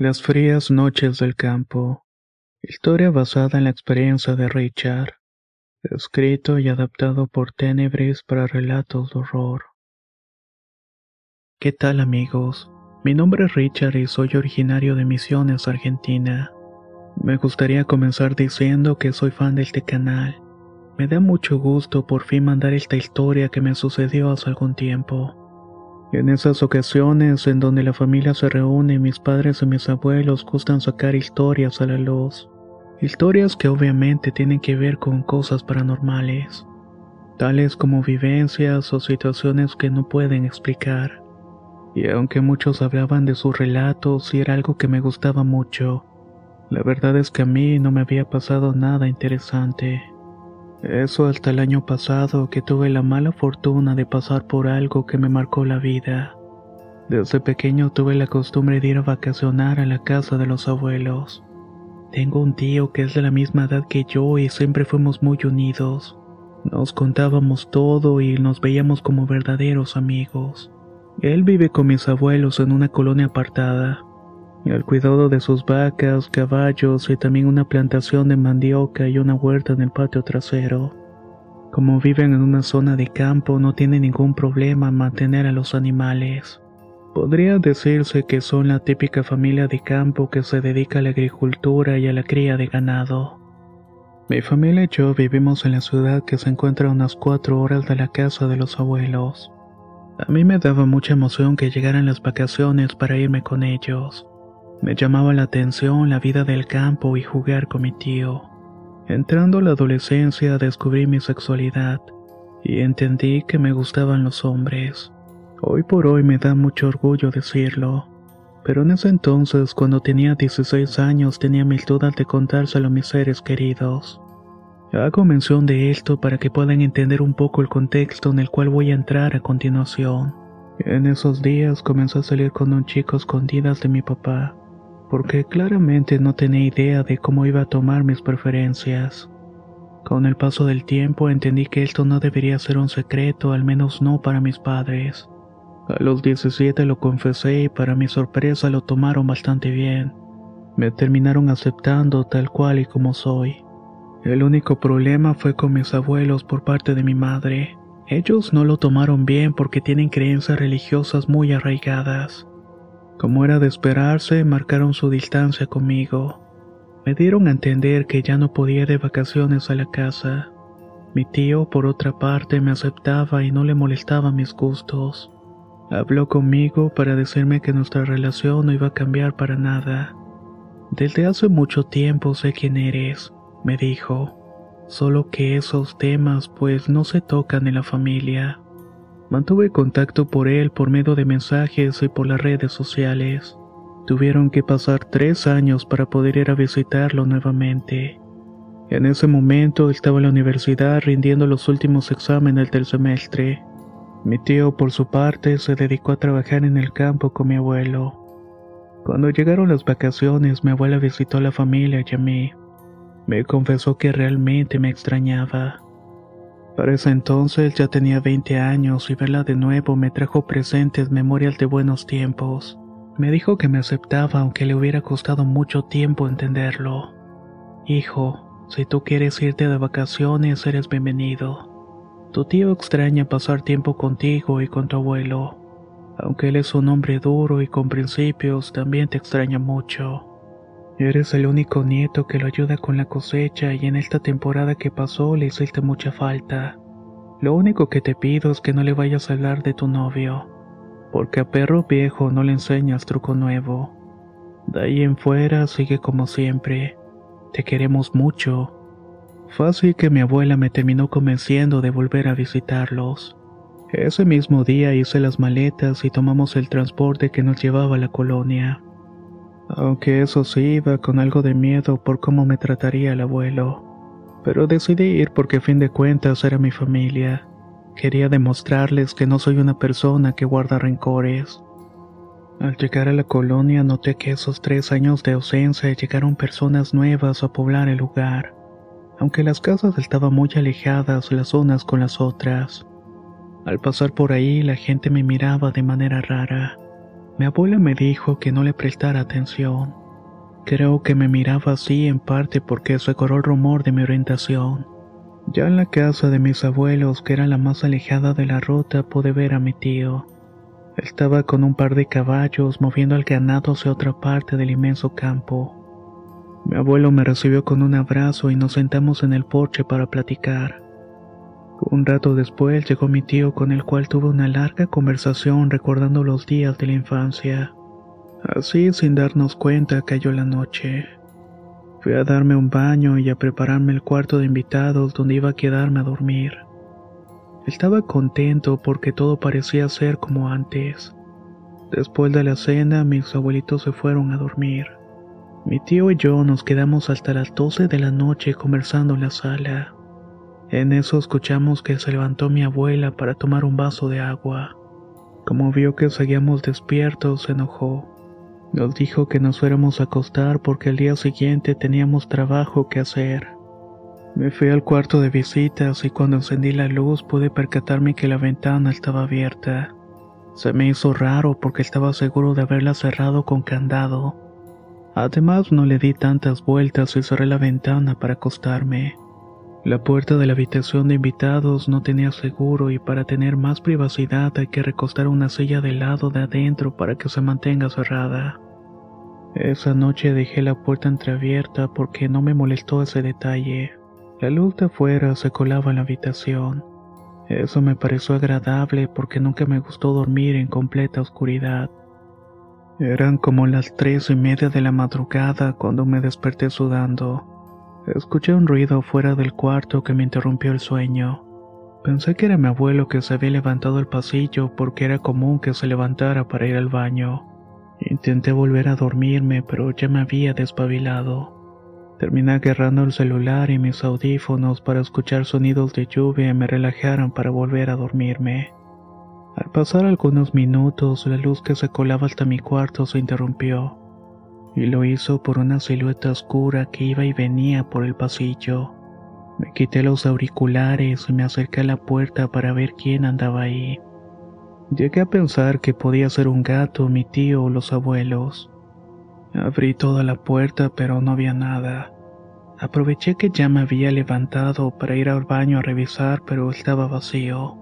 Las frías noches del campo. Historia basada en la experiencia de Richard. Escrito y adaptado por Tenebris para relatos de horror. ¿Qué tal amigos? Mi nombre es Richard y soy originario de Misiones, Argentina. Me gustaría comenzar diciendo que soy fan de este canal. Me da mucho gusto por fin mandar esta historia que me sucedió hace algún tiempo. En esas ocasiones en donde la familia se reúne, mis padres y mis abuelos gustan sacar historias a la luz. Historias que obviamente tienen que ver con cosas paranormales, tales como vivencias o situaciones que no pueden explicar. Y aunque muchos hablaban de sus relatos y era algo que me gustaba mucho, la verdad es que a mí no me había pasado nada interesante. Eso hasta el año pasado que tuve la mala fortuna de pasar por algo que me marcó la vida. Desde pequeño tuve la costumbre de ir a vacacionar a la casa de los abuelos. Tengo un tío que es de la misma edad que yo y siempre fuimos muy unidos. Nos contábamos todo y nos veíamos como verdaderos amigos. Él vive con mis abuelos en una colonia apartada, al cuidado de sus vacas, caballos y también una plantación de mandioca y una huerta en el patio trasero. Como viven en una zona de campo, no tiene ningún problema en mantener a los animales. Podría decirse que son la típica familia de campo que se dedica a la agricultura y a la cría de ganado. Mi familia y yo vivimos en la ciudad que se encuentra a unas cuatro horas de la casa de los abuelos. A mí me daba mucha emoción que llegaran las vacaciones para irme con ellos. Me llamaba la atención la vida del campo y jugar con mi tío. Entrando a la adolescencia descubrí mi sexualidad y entendí que me gustaban los hombres. Hoy por hoy me da mucho orgullo decirlo, pero en ese entonces cuando tenía 16 años tenía mil dudas de contárselo a mis seres queridos. Hago mención de esto para que puedan entender un poco el contexto en el cual voy a entrar a continuación. En esos días comencé a salir con un chico escondidas de mi papá porque claramente no tenía idea de cómo iba a tomar mis preferencias. Con el paso del tiempo entendí que esto no debería ser un secreto, al menos no para mis padres. A los 17 lo confesé y para mi sorpresa lo tomaron bastante bien. Me terminaron aceptando tal cual y como soy. El único problema fue con mis abuelos por parte de mi madre. Ellos no lo tomaron bien porque tienen creencias religiosas muy arraigadas. Como era de esperarse, marcaron su distancia conmigo. Me dieron a entender que ya no podía ir de vacaciones a la casa. Mi tío, por otra parte, me aceptaba y no le molestaba mis gustos. Habló conmigo para decirme que nuestra relación no iba a cambiar para nada. Desde hace mucho tiempo sé quién eres, me dijo. Solo que esos temas pues no se tocan en la familia. Mantuve contacto por él por medio de mensajes y por las redes sociales. Tuvieron que pasar tres años para poder ir a visitarlo nuevamente. En ese momento estaba en la universidad rindiendo los últimos exámenes del semestre. Mi tío, por su parte, se dedicó a trabajar en el campo con mi abuelo. Cuando llegaron las vacaciones, mi abuela visitó a la familia y a mí. Me confesó que realmente me extrañaba. Para ese entonces ya tenía 20 años y verla de nuevo me trajo presentes memorias de buenos tiempos. Me dijo que me aceptaba aunque le hubiera costado mucho tiempo entenderlo. Hijo, si tú quieres irte de vacaciones eres bienvenido. Tu tío extraña pasar tiempo contigo y con tu abuelo. Aunque él es un hombre duro y con principios, también te extraña mucho. Eres el único nieto que lo ayuda con la cosecha y en esta temporada que pasó le hiciste mucha falta. Lo único que te pido es que no le vayas a hablar de tu novio, porque a perro viejo no le enseñas truco nuevo. De ahí en fuera sigue como siempre. Te queremos mucho. Así que mi abuela me terminó convenciendo de volver a visitarlos. Ese mismo día hice las maletas y tomamos el transporte que nos llevaba a la colonia. Aunque eso sí iba con algo de miedo por cómo me trataría el abuelo. Pero decidí ir porque a fin de cuentas era mi familia. Quería demostrarles que no soy una persona que guarda rencores. Al llegar a la colonia noté que esos tres años de ausencia llegaron personas nuevas a poblar el lugar, aunque las casas estaban muy alejadas las unas con las otras. Al pasar por ahí la gente me miraba de manera rara. Mi abuela me dijo que no le prestara atención. Creo que me miraba así en parte porque se corrió el rumor de mi orientación. Ya en la casa de mis abuelos, que era la más alejada de la ruta, pude ver a mi tío. Estaba con un par de caballos moviendo al ganado hacia otra parte del inmenso campo. Mi abuelo me recibió con un abrazo y nos sentamos en el porche para platicar. Un rato después llegó mi tío con el cual tuve una larga conversación recordando los días de la infancia. Así, sin darnos cuenta, cayó la noche. Fui a darme un baño y a prepararme el cuarto de invitados donde iba a quedarme a dormir. Estaba contento porque todo parecía ser como antes. Después de la cena, mis abuelitos se fueron a dormir. Mi tío y yo nos quedamos hasta las 12 de la noche conversando en la sala. En eso escuchamos que se levantó mi abuela para tomar un vaso de agua. Como vio que seguíamos despiertos, se enojó. Nos dijo que nos fuéramos a acostar porque el día siguiente teníamos trabajo que hacer. Me fui al cuarto de visitas y cuando encendí la luz pude percatarme que la ventana estaba abierta. Se me hizo raro porque estaba seguro de haberla cerrado con candado. Además no le di tantas vueltas y cerré la ventana para acostarme. La puerta de la habitación de invitados no tenía seguro y para tener más privacidad hay que recostar una silla del lado de adentro para que se mantenga cerrada. Esa noche dejé la puerta entreabierta porque no me molestó ese detalle. La luz de afuera se colaba en la habitación. Eso me pareció agradable porque nunca me gustó dormir en completa oscuridad. Eran como las tres y media de la madrugada cuando me desperté sudando. Escuché un ruido fuera del cuarto que me interrumpió el sueño. Pensé que era mi abuelo que se había levantado al pasillo porque era común que se levantara para ir al baño. Intenté volver a dormirme, pero ya me había despabilado. Terminé agarrando el celular y mis audífonos para escuchar sonidos de lluvia y me relajaron para volver a dormirme. Al pasar algunos minutos, la luz que se colaba hasta mi cuarto se interrumpió, y lo hizo por una silueta oscura que iba y venía por el pasillo. Me quité los auriculares y me acerqué a la puerta para ver quién andaba ahí. Llegué a pensar que podía ser un gato, mi tío o los abuelos. Abrí toda la puerta pero no había nada. Aproveché que ya me había levantado para ir al baño a revisar pero estaba vacío.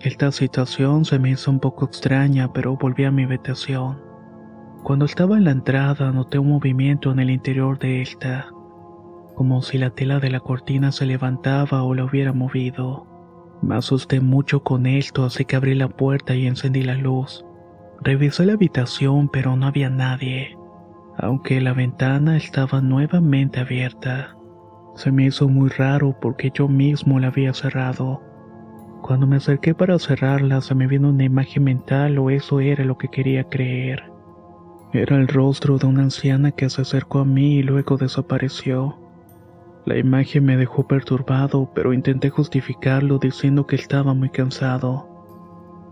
Esta situación se me hizo un poco extraña pero volví a mi habitación. Cuando estaba en la entrada noté un movimiento en el interior de esta, como si la tela de la cortina se levantaba o la hubiera movido. Me asusté mucho con esto así que abrí la puerta y encendí la luz. Revisé la habitación pero no había nadie aunque la ventana estaba nuevamente abierta. Se me hizo muy raro porque yo mismo la había cerrado. Cuando me acerqué para cerrarla se me vino una imagen mental o eso era lo que quería creer. Era el rostro de una anciana que se acercó a mí y luego desapareció. La imagen me dejó perturbado, pero intenté justificarlo diciendo que estaba muy cansado.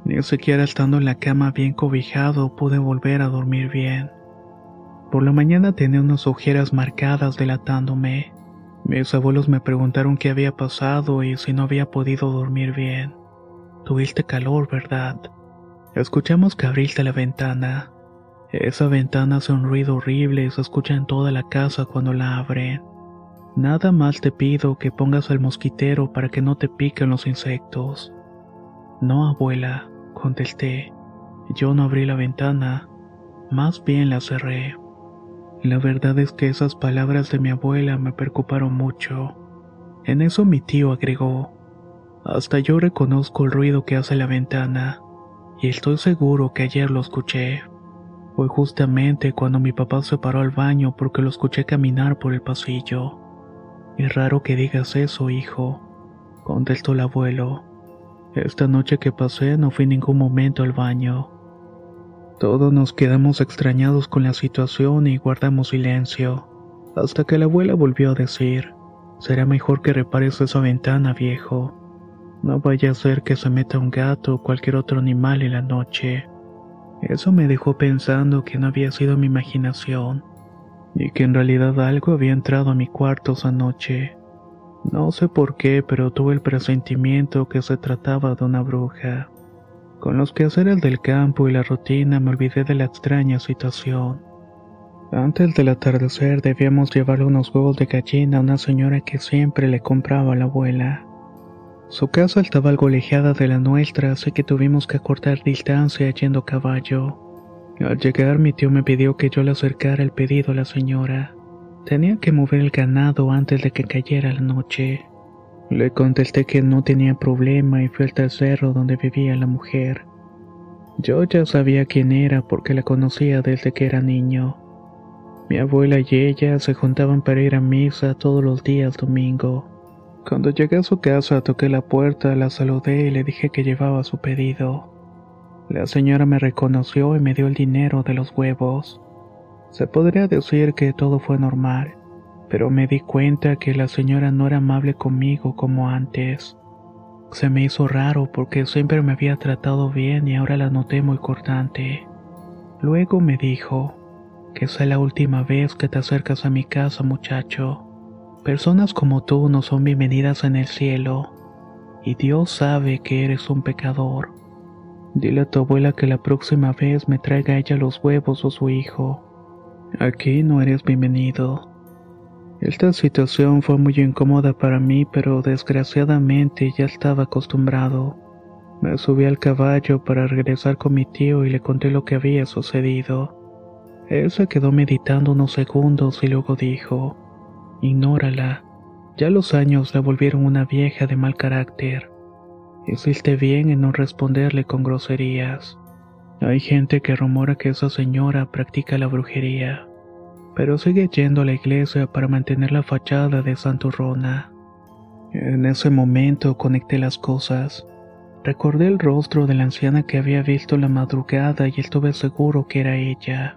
Ni siquiera estando en la cama bien cobijado pude volver a dormir bien. Por la mañana tenía unas ojeras marcadas delatándome. Mis abuelos me preguntaron qué había pasado y si no había podido dormir bien. Tuviste calor, ¿verdad? Escuchamos que abriste la ventana. Esa ventana hace un ruido horrible y se escucha en toda la casa cuando la abren. Nada más te pido que pongas el mosquitero para que no te piquen los insectos. No, abuela, contesté. Yo no abrí la ventana, más bien la cerré. La verdad es que esas palabras de mi abuela me preocuparon mucho. En eso mi tío agregó, hasta yo reconozco el ruido que hace la ventana, y estoy seguro que ayer lo escuché. Fue justamente cuando mi papá se paró al baño porque lo escuché caminar por el pasillo. Es raro que digas eso, hijo, contestó el abuelo. Esta noche que pasé no fui en ningún momento al baño. Todos nos quedamos extrañados con la situación y guardamos silencio, hasta que la abuela volvió a decir, será mejor que repares esa ventana, viejo. No vaya a ser que se meta un gato o cualquier otro animal en la noche. Eso me dejó pensando que no había sido mi imaginación, y que en realidad algo había entrado a mi cuarto esa noche. No sé por qué, pero tuve el presentimiento que se trataba de una bruja. Con los quehaceres del campo y la rutina me olvidé de la extraña situación. Antes del atardecer debíamos llevarle unos huevos de gallina a una señora que siempre le compraba a la abuela. Su casa estaba algo alejada de la nuestra, así que tuvimos que acortar distancia yendo a caballo. Al llegar mi tío me pidió que yo le acercara el pedido a la señora. Tenía que mover el ganado antes de que cayera la noche. Le contesté que no tenía problema y fui al cerro donde vivía la mujer. Yo ya sabía quién era porque la conocía desde que era niño. Mi abuela y ella se juntaban para ir a misa todos los días domingo. Cuando llegué a su casa toqué la puerta, la saludé y le dije que llevaba su pedido. La señora me reconoció y me dio el dinero de los huevos. Se podría decir que todo fue normal pero me di cuenta que la señora no era amable conmigo como antes. Se me hizo raro porque siempre me había tratado bien y ahora la noté muy cortante. Luego me dijo, que sea la última vez que te acercas a mi casa, muchacho. Personas como tú no son bienvenidas en el cielo, y Dios sabe que eres un pecador. Dile a tu abuela que la próxima vez me traiga ella los huevos o su hijo. Aquí no eres bienvenido. Esta situación fue muy incómoda para mí, pero desgraciadamente ya estaba acostumbrado. Me subí al caballo para regresar con mi tío y le conté lo que había sucedido. Él se quedó meditando unos segundos y luego dijo, Ignórala. Ya los años la volvieron una vieja de mal carácter. Hiciste bien en no responderle con groserías. Hay gente que rumora que esa señora practica la brujería pero sigue yendo a la iglesia para mantener la fachada de santurrona. En ese momento conecté las cosas. Recordé el rostro de la anciana que había visto la madrugada y estuve seguro que era ella.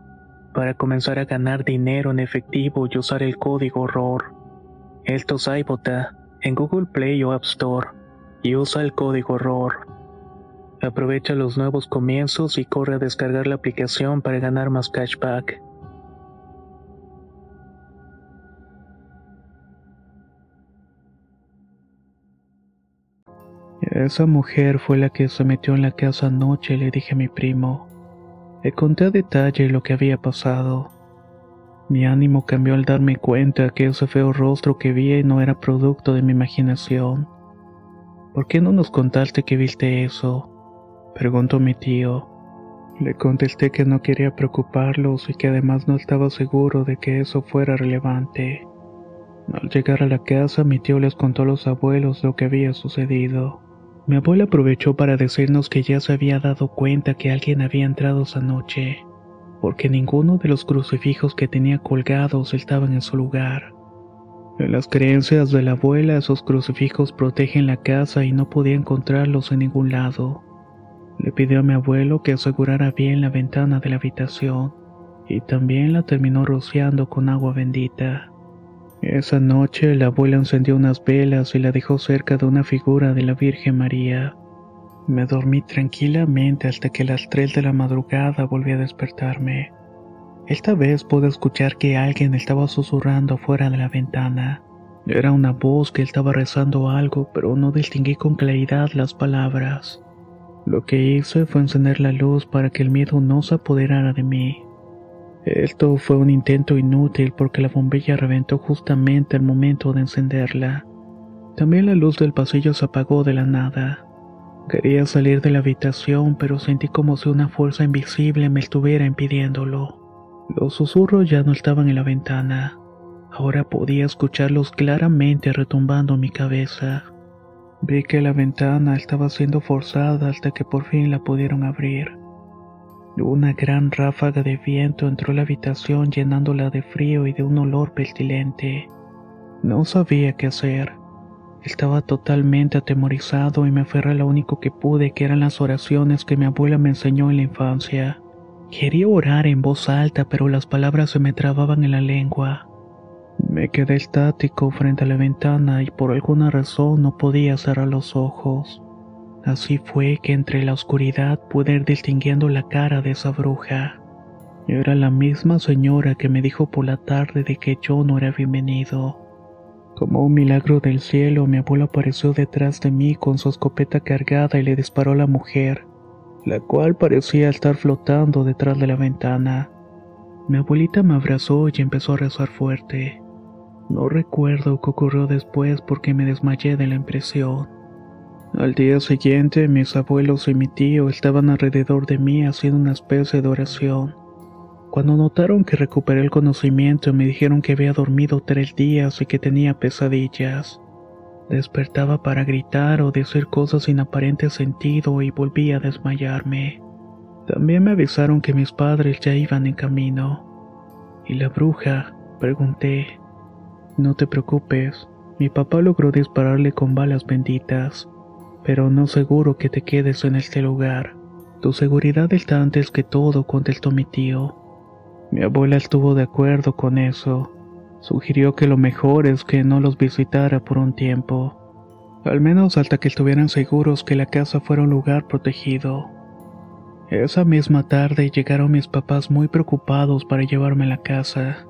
para comenzar a ganar dinero en efectivo y usar el código ROR. Esto Saibota en Google Play o App Store y usa el código ROR. Aprovecha los nuevos comienzos y corre a descargar la aplicación para ganar más cashback. Esa mujer fue la que se metió en la casa anoche, le dije a mi primo. Le conté a detalle lo que había pasado. Mi ánimo cambió al darme cuenta que ese feo rostro que vi no era producto de mi imaginación. ¿Por qué no nos contaste que viste eso? Preguntó mi tío. Le contesté que no quería preocuparlos y que además no estaba seguro de que eso fuera relevante. Al llegar a la casa, mi tío les contó a los abuelos lo que había sucedido. Mi abuela aprovechó para decirnos que ya se había dado cuenta que alguien había entrado esa noche, porque ninguno de los crucifijos que tenía colgados estaban en su lugar. En las creencias de la abuela, esos crucifijos protegen la casa y no podía encontrarlos en ningún lado. Le pidió a mi abuelo que asegurara bien la ventana de la habitación, y también la terminó rociando con agua bendita. Esa noche la abuela encendió unas velas y la dejó cerca de una figura de la Virgen María. Me dormí tranquilamente hasta que a las 3 de la madrugada volví a despertarme. Esta vez pude escuchar que alguien estaba susurrando fuera de la ventana. Era una voz que estaba rezando algo, pero no distinguí con claridad las palabras. Lo que hice fue encender la luz para que el miedo no se apoderara de mí. Esto fue un intento inútil porque la bombilla reventó justamente al momento de encenderla. También la luz del pasillo se apagó de la nada. Quería salir de la habitación, pero sentí como si una fuerza invisible me estuviera impidiéndolo. Los susurros ya no estaban en la ventana. Ahora podía escucharlos claramente retumbando en mi cabeza. Vi que la ventana estaba siendo forzada hasta que por fin la pudieron abrir. Una gran ráfaga de viento entró a la habitación llenándola de frío y de un olor pestilente. No sabía qué hacer. Estaba totalmente atemorizado y me aferré a lo único que pude, que eran las oraciones que mi abuela me enseñó en la infancia. Quería orar en voz alta, pero las palabras se me trababan en la lengua. Me quedé estático frente a la ventana y por alguna razón no podía cerrar los ojos. Así fue que entre la oscuridad pude ir distinguiendo la cara de esa bruja. Era la misma señora que me dijo por la tarde de que yo no era bienvenido. Como un milagro del cielo, mi abuelo apareció detrás de mí con su escopeta cargada y le disparó a la mujer, la cual parecía estar flotando detrás de la ventana. Mi abuelita me abrazó y empezó a rezar fuerte. No recuerdo qué ocurrió después porque me desmayé de la impresión. Al día siguiente, mis abuelos y mi tío estaban alrededor de mí haciendo una especie de oración. Cuando notaron que recuperé el conocimiento, me dijeron que había dormido tres días y que tenía pesadillas. Despertaba para gritar o decir cosas sin aparente sentido y volvía a desmayarme. También me avisaron que mis padres ya iban en camino. ¿Y la bruja? pregunté. No te preocupes, mi papá logró dispararle con balas benditas pero no seguro que te quedes en este lugar. Tu seguridad está antes que todo, contestó mi tío. Mi abuela estuvo de acuerdo con eso. Sugirió que lo mejor es que no los visitara por un tiempo, al menos hasta que estuvieran seguros que la casa fuera un lugar protegido. Esa misma tarde llegaron mis papás muy preocupados para llevarme a la casa.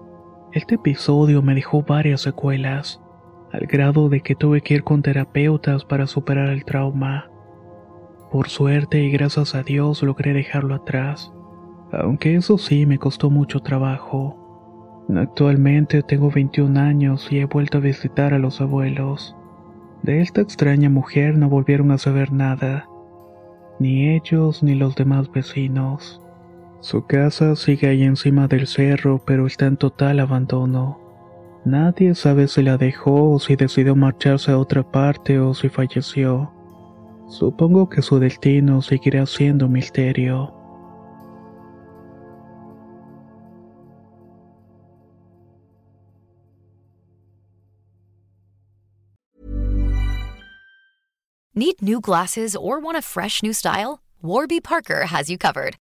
Este episodio me dejó varias secuelas al grado de que tuve que ir con terapeutas para superar el trauma. Por suerte y gracias a Dios logré dejarlo atrás, aunque eso sí me costó mucho trabajo. Actualmente tengo 21 años y he vuelto a visitar a los abuelos. De esta extraña mujer no volvieron a saber nada, ni ellos ni los demás vecinos. Su casa sigue ahí encima del cerro, pero está en total abandono. Nadie sabe si la dejó o si decidió marcharse a otra parte o si falleció. Supongo que su destino seguirá siendo un misterio. Need new glasses or want a fresh new style? Warby Parker has you covered.